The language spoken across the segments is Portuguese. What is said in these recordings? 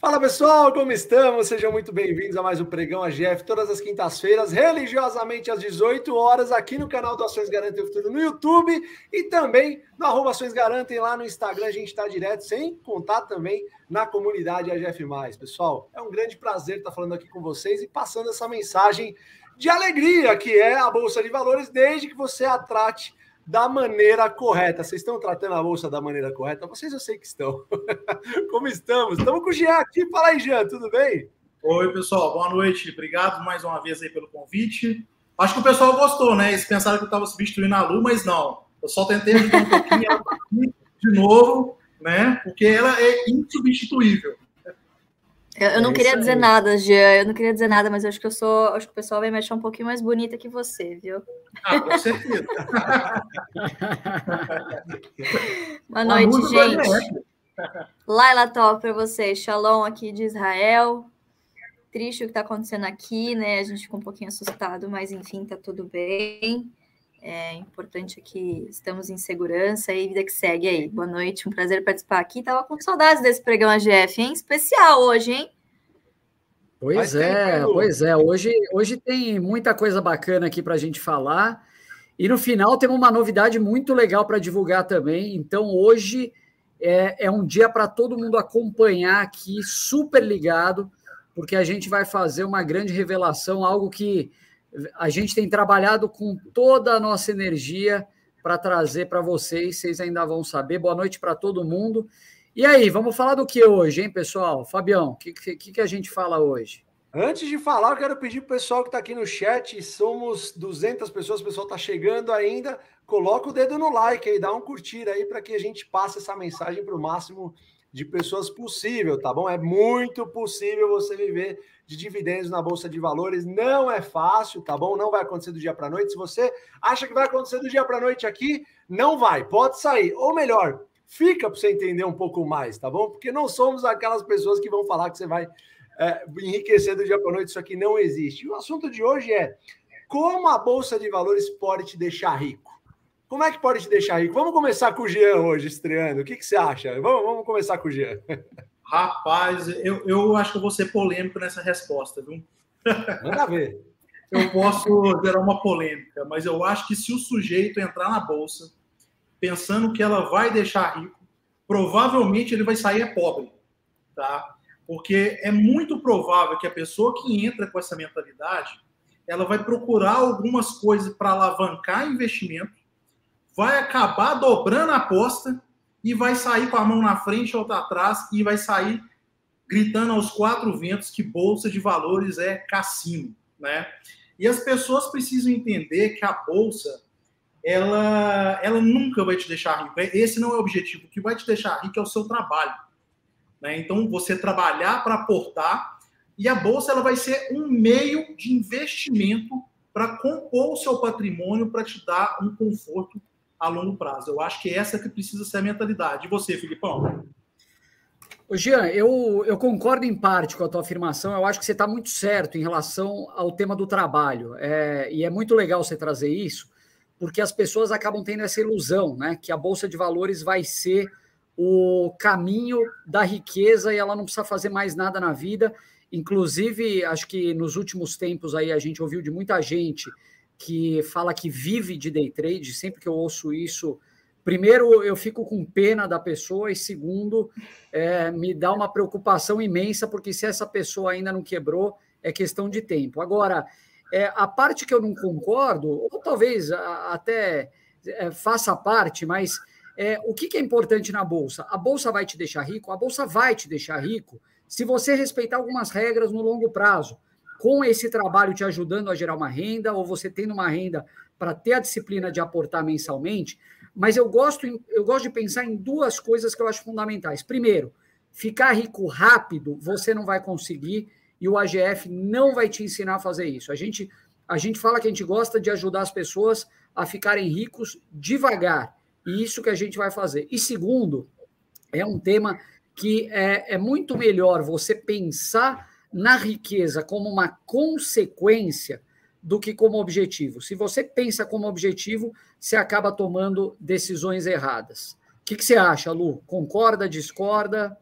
Fala pessoal, como estamos? Sejam muito bem-vindos a mais um Pregão AGF, todas as quintas-feiras, religiosamente às 18 horas, aqui no canal do Ações Garantem o Futuro no YouTube e também no arroba Ações Garantem lá no Instagram. A gente está direto, sem contar também na comunidade AGF. Pessoal, é um grande prazer estar falando aqui com vocês e passando essa mensagem de alegria que é a Bolsa de Valores, desde que você a trate da maneira correta. Vocês estão tratando a bolsa da maneira correta? Vocês eu sei que estão. Como estamos? Estamos com o Jean aqui. Fala aí, Jean, tudo bem? Oi, pessoal. Boa noite. Obrigado mais uma vez aí pelo convite. Acho que o pessoal gostou, né? Eles pensaram que eu estava substituindo a Lu, mas não. Eu só tentei ajudar um pouquinho ela de novo, né? Porque ela é insubstituível. Eu, eu não é queria dizer nada, Jean. Eu não queria dizer nada, mas eu acho que eu sou. Acho que o pessoal vai me achar um pouquinho mais bonita que você, viu? Ah, com certeza. Boa noite, gente. Laila top para vocês. Shalom aqui de Israel. Triste o que está acontecendo aqui, né? A gente ficou um pouquinho assustado, mas enfim, tá tudo bem. É importante aqui, estamos em segurança e vida que segue aí. Boa noite, um prazer participar aqui. Tava com saudades desse pregão AGF, hein? Especial hoje, hein? Pois é, pois é. Hoje, hoje tem muita coisa bacana aqui para a gente falar. E no final temos uma novidade muito legal para divulgar também. Então, hoje é, é um dia para todo mundo acompanhar aqui, super ligado, porque a gente vai fazer uma grande revelação, algo que a gente tem trabalhado com toda a nossa energia para trazer para vocês, vocês ainda vão saber. Boa noite para todo mundo. E aí, vamos falar do que hoje, hein, pessoal? Fabião, o que, que, que a gente fala hoje? Antes de falar, eu quero pedir para o pessoal que está aqui no chat, somos 200 pessoas, o pessoal está chegando ainda, coloca o dedo no like aí, dá um curtir aí para que a gente passe essa mensagem para o máximo de pessoas possível, tá bom? É muito possível você viver de dividendos na bolsa de valores. Não é fácil, tá bom? Não vai acontecer do dia para noite. Se você acha que vai acontecer do dia para noite aqui, não vai. Pode sair. Ou melhor, fica para você entender um pouco mais, tá bom? Porque não somos aquelas pessoas que vão falar que você vai é, enriquecer do dia para noite. Isso aqui não existe. E o assunto de hoje é como a bolsa de valores pode te deixar rico. Como é que pode te deixar rico? Vamos começar com o Jean hoje, estreando. O que, que você acha? Vamos, vamos começar com o Jean. Rapaz, eu, eu acho que eu vou ser polêmico nessa resposta, viu? Manda ver. Eu posso gerar uma polêmica, mas eu acho que se o sujeito entrar na bolsa pensando que ela vai deixar rico, provavelmente ele vai sair pobre, tá? Porque é muito provável que a pessoa que entra com essa mentalidade, ela vai procurar algumas coisas para alavancar investimento, vai acabar dobrando a aposta e vai sair com a mão na frente ou atrás e vai sair gritando aos quatro ventos que bolsa de valores é cassino, né? E as pessoas precisam entender que a bolsa ela, ela nunca vai te deixar rico. Esse não é o objetivo. O que vai te deixar rico é o seu trabalho. Né? Então, você trabalhar para aportar e a bolsa ela vai ser um meio de investimento para compor o seu patrimônio para te dar um conforto a longo prazo. Eu acho que essa que precisa ser a mentalidade. E você, Filipão? Ô Jean, eu, eu concordo em parte com a tua afirmação. Eu acho que você está muito certo em relação ao tema do trabalho. É, e é muito legal você trazer isso, porque as pessoas acabam tendo essa ilusão, né? Que a Bolsa de Valores vai ser o caminho da riqueza e ela não precisa fazer mais nada na vida. Inclusive, acho que nos últimos tempos aí a gente ouviu de muita gente que fala que vive de day trade, sempre que eu ouço isso, primeiro eu fico com pena da pessoa e segundo é, me dá uma preocupação imensa porque se essa pessoa ainda não quebrou é questão de tempo. Agora é, a parte que eu não concordo ou talvez até é, faça parte, mas é, o que, que é importante na bolsa? A bolsa vai te deixar rico? A bolsa vai te deixar rico se você respeitar algumas regras no longo prazo com esse trabalho te ajudando a gerar uma renda, ou você tendo uma renda para ter a disciplina de aportar mensalmente. Mas eu gosto, eu gosto de pensar em duas coisas que eu acho fundamentais. Primeiro, ficar rico rápido você não vai conseguir e o AGF não vai te ensinar a fazer isso. A gente, a gente fala que a gente gosta de ajudar as pessoas a ficarem ricos devagar. E isso que a gente vai fazer. E segundo, é um tema que é, é muito melhor você pensar na riqueza como uma consequência do que como objetivo. Se você pensa como objetivo, você acaba tomando decisões erradas. O que, que você acha, Lu? Concorda, discorda?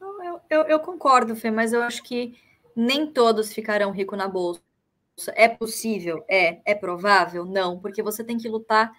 Eu, Eu, eu concordo, Fê, mas eu acho que nem todos ficarão ricos na bolsa. É possível? É. É provável? Não, porque você tem que lutar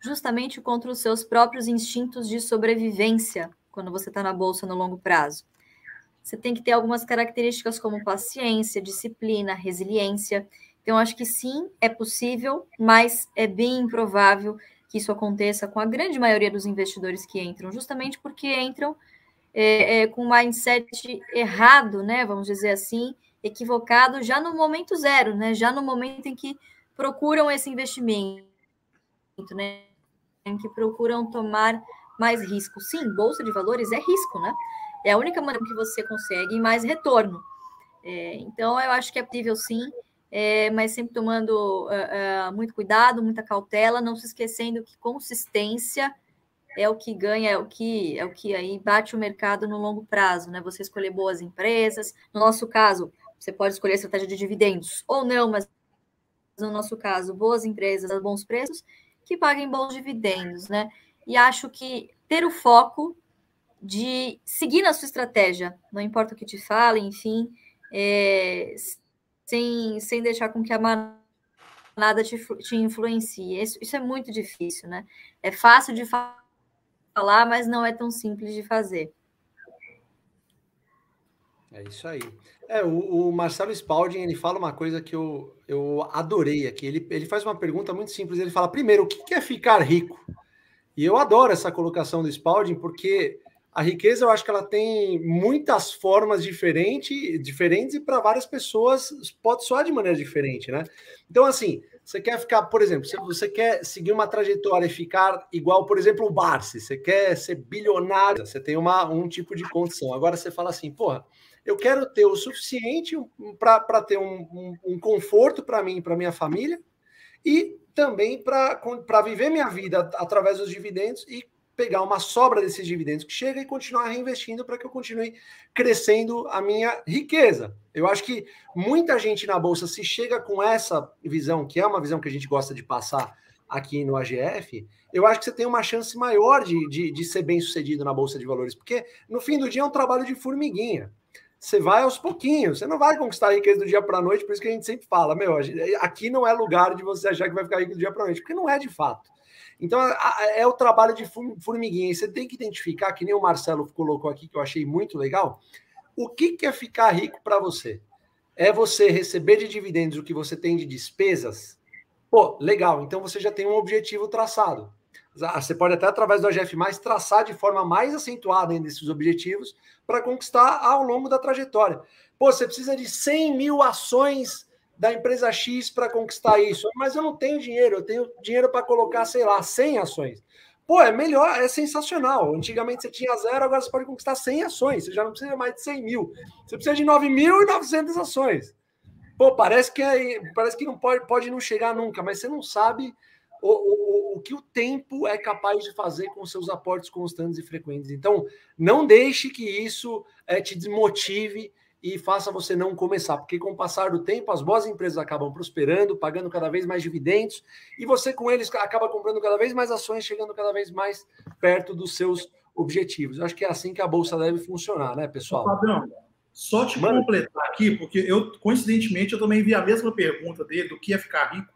justamente contra os seus próprios instintos de sobrevivência quando você está na bolsa no longo prazo. Você tem que ter algumas características como paciência, disciplina, resiliência. Então, acho que sim, é possível, mas é bem improvável que isso aconteça com a grande maioria dos investidores que entram, justamente porque entram é, é, com um mindset errado, né? Vamos dizer assim, equivocado já no momento zero, né? Já no momento em que procuram esse investimento, né? Em que procuram tomar mais risco. Sim, bolsa de valores é risco, né? É a única maneira que você consegue mais retorno. É, então, eu acho que é possível sim, é, mas sempre tomando uh, uh, muito cuidado, muita cautela, não se esquecendo que consistência é o que ganha, é o que é o que aí bate o mercado no longo prazo, né? Você escolher boas empresas. No nosso caso, você pode escolher estratégia de dividendos ou não, mas no nosso caso, boas empresas a bons preços que paguem bons dividendos, né? E acho que ter o foco de seguir na sua estratégia, não importa o que te falem, enfim, é, sem, sem deixar com que a manada te, te influencie. Isso, isso é muito difícil, né? É fácil de falar, mas não é tão simples de fazer. É isso aí. É, o, o, Marcelo Spalding, ele fala uma coisa que eu, eu adorei aqui. Ele, ele faz uma pergunta muito simples. Ele fala, primeiro, o que é ficar rico? E eu adoro essa colocação do Spalding, porque a riqueza eu acho que ela tem muitas formas diferentes, diferentes e para várias pessoas pode soar de maneira diferente, né? Então, assim, você quer ficar, por exemplo, se você quer seguir uma trajetória e ficar igual, por exemplo, o Barsi, você quer ser bilionário, você tem uma, um tipo de condição. Agora você fala assim, porra, eu quero ter o suficiente para ter um, um, um conforto para mim e para minha família e também para viver minha vida através dos dividendos e pegar uma sobra desses dividendos que chega e continuar reinvestindo para que eu continue crescendo a minha riqueza. Eu acho que muita gente na bolsa se chega com essa visão, que é uma visão que a gente gosta de passar aqui no AGF, eu acho que você tem uma chance maior de, de, de ser bem sucedido na bolsa de valores, porque no fim do dia é um trabalho de formiguinha você vai aos pouquinhos, você não vai conquistar a riqueza do dia para a noite, por isso que a gente sempre fala, meu, aqui não é lugar de você achar que vai ficar rico do dia para a noite, porque não é de fato. Então é o trabalho de formiguinha, você tem que identificar, que nem o Marcelo colocou aqui, que eu achei muito legal, o que é ficar rico para você? É você receber de dividendos o que você tem de despesas? Pô, legal, então você já tem um objetivo traçado. Você pode até, através do AGF, traçar de forma mais acentuada ainda esses objetivos para conquistar ao longo da trajetória. Pô, você precisa de 100 mil ações da empresa X para conquistar isso, mas eu não tenho dinheiro, eu tenho dinheiro para colocar, sei lá, 100 ações. Pô, é melhor, é sensacional. Antigamente você tinha zero, agora você pode conquistar 100 ações, você já não precisa mais de 100 mil, você precisa de 9.900 ações. Pô, parece que, é, parece que não pode, pode não chegar nunca, mas você não sabe o, o, o que o tempo é capaz de fazer com seus aportes constantes e frequentes. Então, não deixe que isso é, te desmotive e faça você não começar, porque com o passar do tempo, as boas empresas acabam prosperando, pagando cada vez mais dividendos, e você com eles acaba comprando cada vez mais ações, chegando cada vez mais perto dos seus objetivos. Eu acho que é assim que a bolsa deve funcionar, né, pessoal? Padrão, só te Mano. completar aqui, porque eu, coincidentemente, eu também vi a mesma pergunta dele do que é ficar rico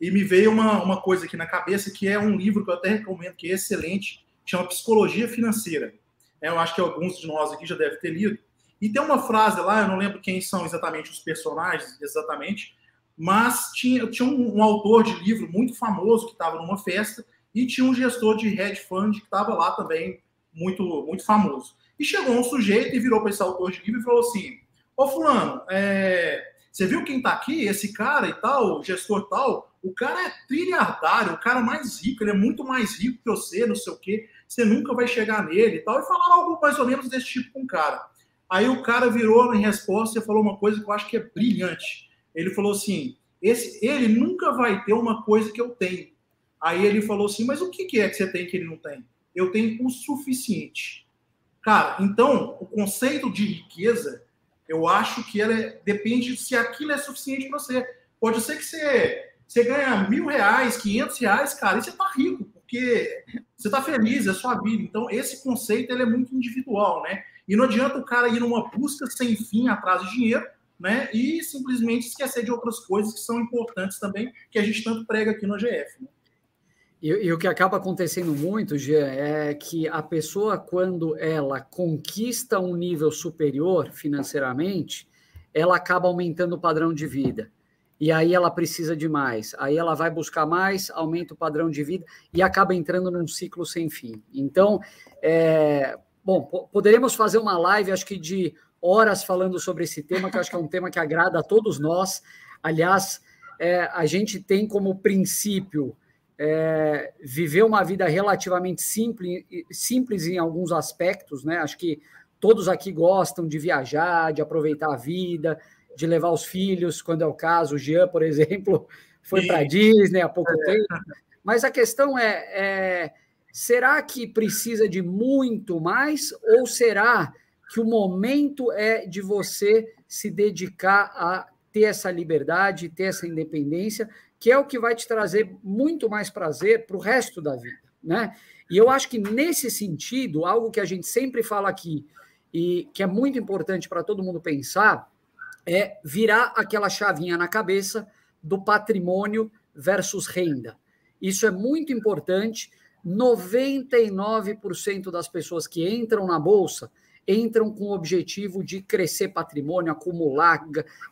e me veio uma, uma coisa aqui na cabeça que é um livro que eu até recomendo, que é excelente, chama Psicologia Financeira. É, eu acho que alguns de nós aqui já devem ter lido. E tem uma frase lá, eu não lembro quem são exatamente os personagens, exatamente, mas tinha, tinha um, um autor de livro muito famoso que estava numa festa e tinha um gestor de hedge fund que estava lá também, muito, muito famoso. E chegou um sujeito e virou para esse autor de livro e falou assim: Ô, Fulano, é, você viu quem está aqui? Esse cara e tal, gestor tal, o cara é trilhardário, o cara mais rico, ele é muito mais rico que você, não sei o quê, você nunca vai chegar nele e tal. E falaram algo mais ou menos desse tipo com o cara. Aí o cara virou em resposta e falou uma coisa que eu acho que é brilhante. Ele falou assim: esse, ele nunca vai ter uma coisa que eu tenho. Aí ele falou assim: mas o que é que você tem que ele não tem? Eu tenho o suficiente. Cara, então o conceito de riqueza eu acho que ela é, depende se aquilo é suficiente para você. Pode ser que você, você ganha mil reais, quinhentos reais, cara, e você está rico, porque você está feliz, é sua vida. Então, esse conceito ele é muito individual, né? E não adianta o cara ir numa busca sem fim atrás de dinheiro, né? E simplesmente esquecer de outras coisas que são importantes também, que a gente tanto prega aqui no GF. Né? E, e, o que acaba acontecendo muito, Jean, é que a pessoa, quando ela conquista um nível superior financeiramente, ela acaba aumentando o padrão de vida. E aí ela precisa de mais. Aí ela vai buscar mais, aumenta o padrão de vida e acaba entrando num ciclo sem fim. Então, é, bom, poderíamos fazer uma live, acho que de horas falando sobre esse tema, que eu acho que é um tema que agrada a todos nós. Aliás, é, a gente tem como princípio é, viver uma vida relativamente simples, simples em alguns aspectos, né? Acho que todos aqui gostam de viajar, de aproveitar a vida, de levar os filhos, quando é o caso. O Jean, por exemplo, foi para Disney há pouco é. tempo. Mas a questão é, é será que precisa de muito mais ou será que o momento é de você se dedicar a ter essa liberdade, ter essa independência, que é o que vai te trazer muito mais prazer para o resto da vida, né? E eu acho que nesse sentido, algo que a gente sempre fala aqui e que é muito importante para todo mundo pensar é virar aquela chavinha na cabeça do patrimônio versus renda. Isso é muito importante. 99% das pessoas que entram na bolsa entram com o objetivo de crescer patrimônio, acumular,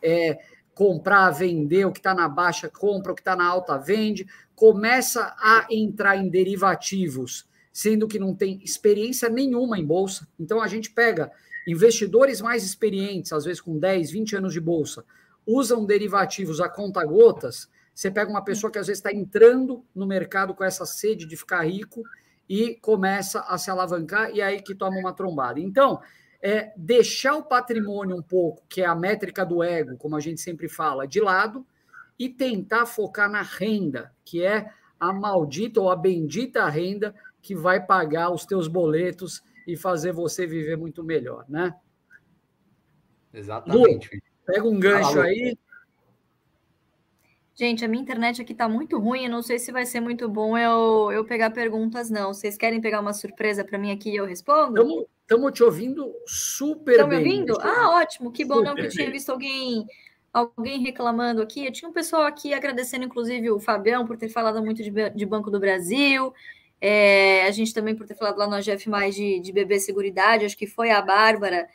é, comprar, vender, o que está na baixa compra, o que está na alta vende, começa a entrar em derivativos, sendo que não tem experiência nenhuma em bolsa. Então a gente pega investidores mais experientes, às vezes com 10, 20 anos de bolsa, usam derivativos a conta gotas. Você pega uma pessoa que às vezes está entrando no mercado com essa sede de ficar rico e começa a se alavancar e aí que toma uma trombada. Então, é deixar o patrimônio um pouco, que é a métrica do ego, como a gente sempre fala, de lado e tentar focar na renda, que é a maldita ou a bendita renda que vai pagar os teus boletos e fazer você viver muito melhor, né? Exatamente. Lu, pega um gancho aí Gente, a minha internet aqui tá muito ruim, eu não sei se vai ser muito bom eu, eu pegar perguntas, não. Vocês querem pegar uma surpresa para mim aqui e eu respondo? Estamos te ouvindo super Tão bem. Estão me ouvindo? Ah, ótimo, que bom, super não, que eu tinha visto alguém alguém reclamando aqui. Eu tinha um pessoal aqui agradecendo, inclusive, o Fabião por ter falado muito de, de Banco do Brasil. É, a gente também por ter falado lá no AGF mais de, de bebê seguridade, acho que foi a Bárbara.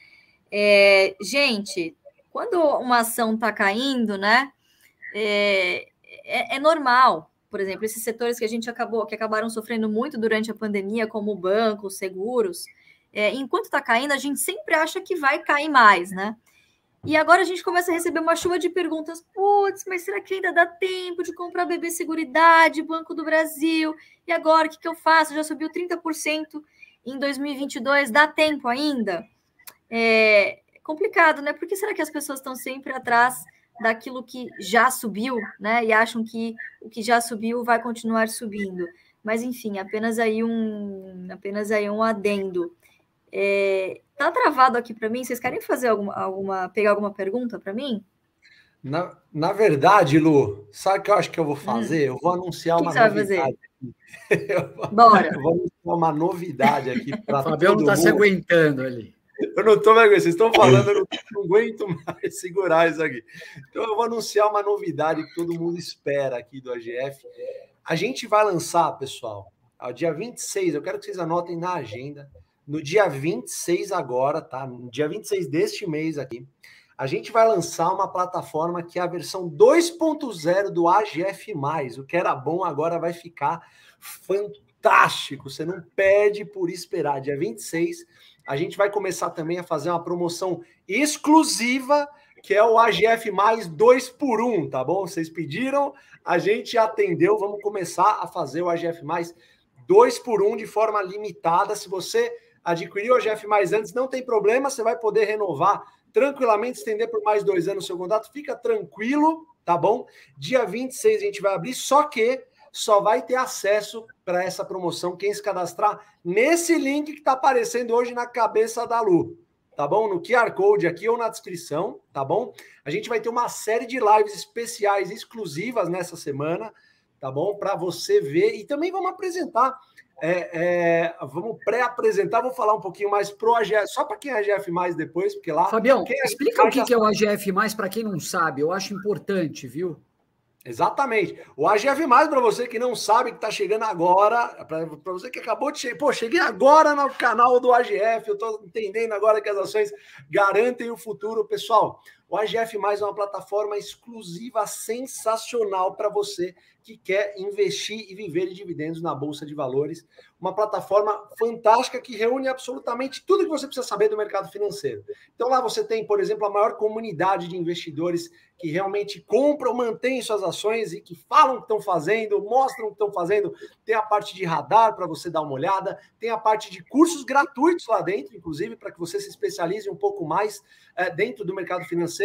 É, gente, quando uma ação está caindo, né? É, é, é normal. Por exemplo, esses setores que a gente acabou, que acabaram sofrendo muito durante a pandemia, como bancos, seguros, é, enquanto está caindo, a gente sempre acha que vai cair mais, né? E agora a gente começa a receber uma chuva de perguntas. Putz, mas será que ainda dá tempo de comprar BB Seguridade, Banco do Brasil? E agora, o que, que eu faço? Já subiu 30% em 2022, dá tempo ainda? É complicado, né? Por que será que as pessoas estão sempre atrás daquilo que já subiu, né? E acham que o que já subiu vai continuar subindo. Mas enfim, apenas aí um, apenas aí um adendo. É, tá travado aqui para mim. Vocês querem fazer alguma, alguma pegar alguma pergunta para mim? Na, na verdade, Lu, sabe o que eu acho que eu vou hum. fazer? Hum. Eu vou anunciar que uma que novidade. Bora. Eu vou anunciar uma novidade aqui para O Fabião não está se aguentando ali. Eu não estou mais vocês estão falando, eu não, aguento mais segurar isso aqui. Então eu vou anunciar uma novidade que todo mundo espera aqui do AGF. A gente vai lançar, pessoal, ao dia 26, eu quero que vocês anotem na agenda, no dia 26 agora, tá? No dia 26 deste mês aqui, a gente vai lançar uma plataforma que é a versão 2.0 do AGF+. O que era bom agora vai ficar fantástico. Você não pede por esperar. Dia 26 a gente vai começar também a fazer uma promoção exclusiva, que é o AGF mais 2 por 1, um, tá bom? Vocês pediram, a gente atendeu, vamos começar a fazer o AGF mais 2 por 1 um de forma limitada. Se você adquiriu o AGF mais antes, não tem problema, você vai poder renovar tranquilamente, estender por mais dois anos o seu contrato, fica tranquilo, tá bom? Dia 26 a gente vai abrir, só que só vai ter acesso para essa promoção quem se cadastrar nesse link que está aparecendo hoje na cabeça da Lu, tá bom? No QR Code aqui ou na descrição, tá bom? A gente vai ter uma série de lives especiais exclusivas nessa semana tá bom? Para você ver e também vamos apresentar. É, é, vamos pré-apresentar, vou falar um pouquinho mais pro AGF, só para quem é AGF mais depois, porque lá. Fabião, é explica o que, que é o AGF mais para quem não sabe, eu acho importante, viu? Exatamente. O AGF Mais, para você que não sabe que está chegando agora, para você que acabou de chegar, pô, cheguei agora no canal do AGF, eu estou entendendo agora que as ações garantem o futuro. Pessoal, o AGF Mais é uma plataforma exclusiva sensacional para você que quer investir e viver de dividendos na Bolsa de Valores. Uma plataforma fantástica que reúne absolutamente tudo que você precisa saber do mercado financeiro. Então lá você tem, por exemplo, a maior comunidade de investidores que realmente compram, mantêm suas ações e que falam o que estão fazendo, mostram o que estão fazendo. Tem a parte de radar para você dar uma olhada, tem a parte de cursos gratuitos lá dentro, inclusive, para que você se especialize um pouco mais é, dentro do mercado financeiro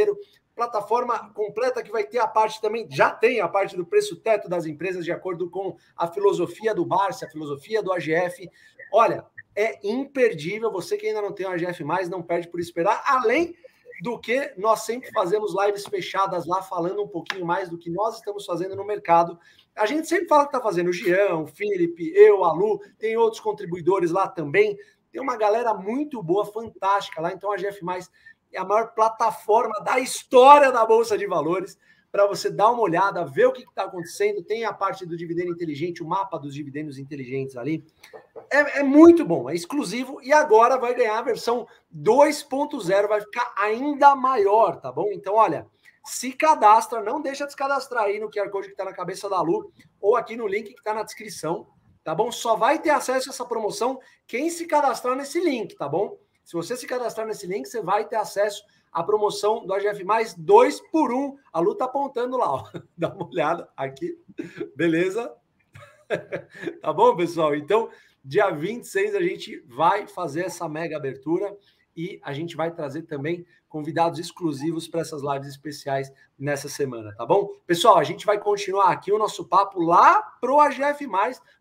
plataforma completa que vai ter a parte também, já tem a parte do preço teto das empresas, de acordo com a filosofia do Barça, a filosofia do AGF. Olha, é imperdível. Você que ainda não tem o AGF, não perde por esperar. Além do que nós sempre fazemos lives fechadas lá, falando um pouquinho mais do que nós estamos fazendo no mercado. A gente sempre fala que está fazendo o Jean, o Felipe, eu, a Lu, tem outros contribuidores lá também. Tem uma galera muito boa, fantástica lá. Então, a GF é a maior plataforma da história da Bolsa de Valores para você dar uma olhada, ver o que está acontecendo. Tem a parte do dividendo inteligente, o mapa dos dividendos inteligentes ali. É, é muito bom, é exclusivo e agora vai ganhar a versão 2.0, vai ficar ainda maior, tá bom? Então, olha, se cadastra, não deixa de se cadastrar aí no QR Code que está na cabeça da Lu ou aqui no link que está na descrição, tá bom? Só vai ter acesso a essa promoção quem se cadastrar nesse link, tá bom? Se você se cadastrar nesse link, você vai ter acesso à promoção do AGF mais 2 por 1. Um. A Lu tá apontando lá, ó. Dá uma olhada aqui. Beleza? tá bom, pessoal? Então, dia 26 a gente vai fazer essa mega abertura e a gente vai trazer também convidados exclusivos para essas lives especiais nessa semana, tá bom? Pessoal, a gente vai continuar aqui o nosso papo lá pro AGF+,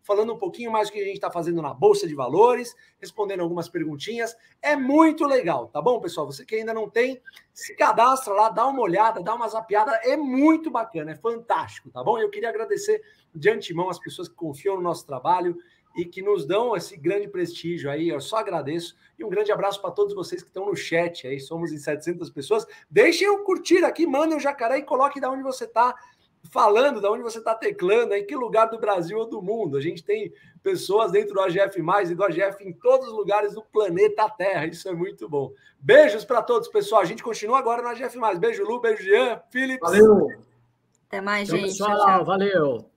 falando um pouquinho mais do que a gente está fazendo na Bolsa de Valores, respondendo algumas perguntinhas. É muito legal, tá bom, pessoal? Você que ainda não tem, se cadastra lá, dá uma olhada, dá uma zapiada, é muito bacana, é fantástico, tá bom? Eu queria agradecer de antemão as pessoas que confiam no nosso trabalho, e que nos dão esse grande prestígio aí. Eu só agradeço. E um grande abraço para todos vocês que estão no chat aí. Somos em 700 pessoas. Deixem eu curtir aqui, mandem o jacaré e coloque de onde você está falando, de onde você está teclando, em que lugar do Brasil ou do mundo. A gente tem pessoas dentro do AGF e do AGF em todos os lugares do planeta Terra. Isso é muito bom. Beijos para todos, pessoal. A gente continua agora no AGF. Beijo, Lu, beijo, Jean, Felipe. Valeu. Até mais, gente. Pessoal, valeu.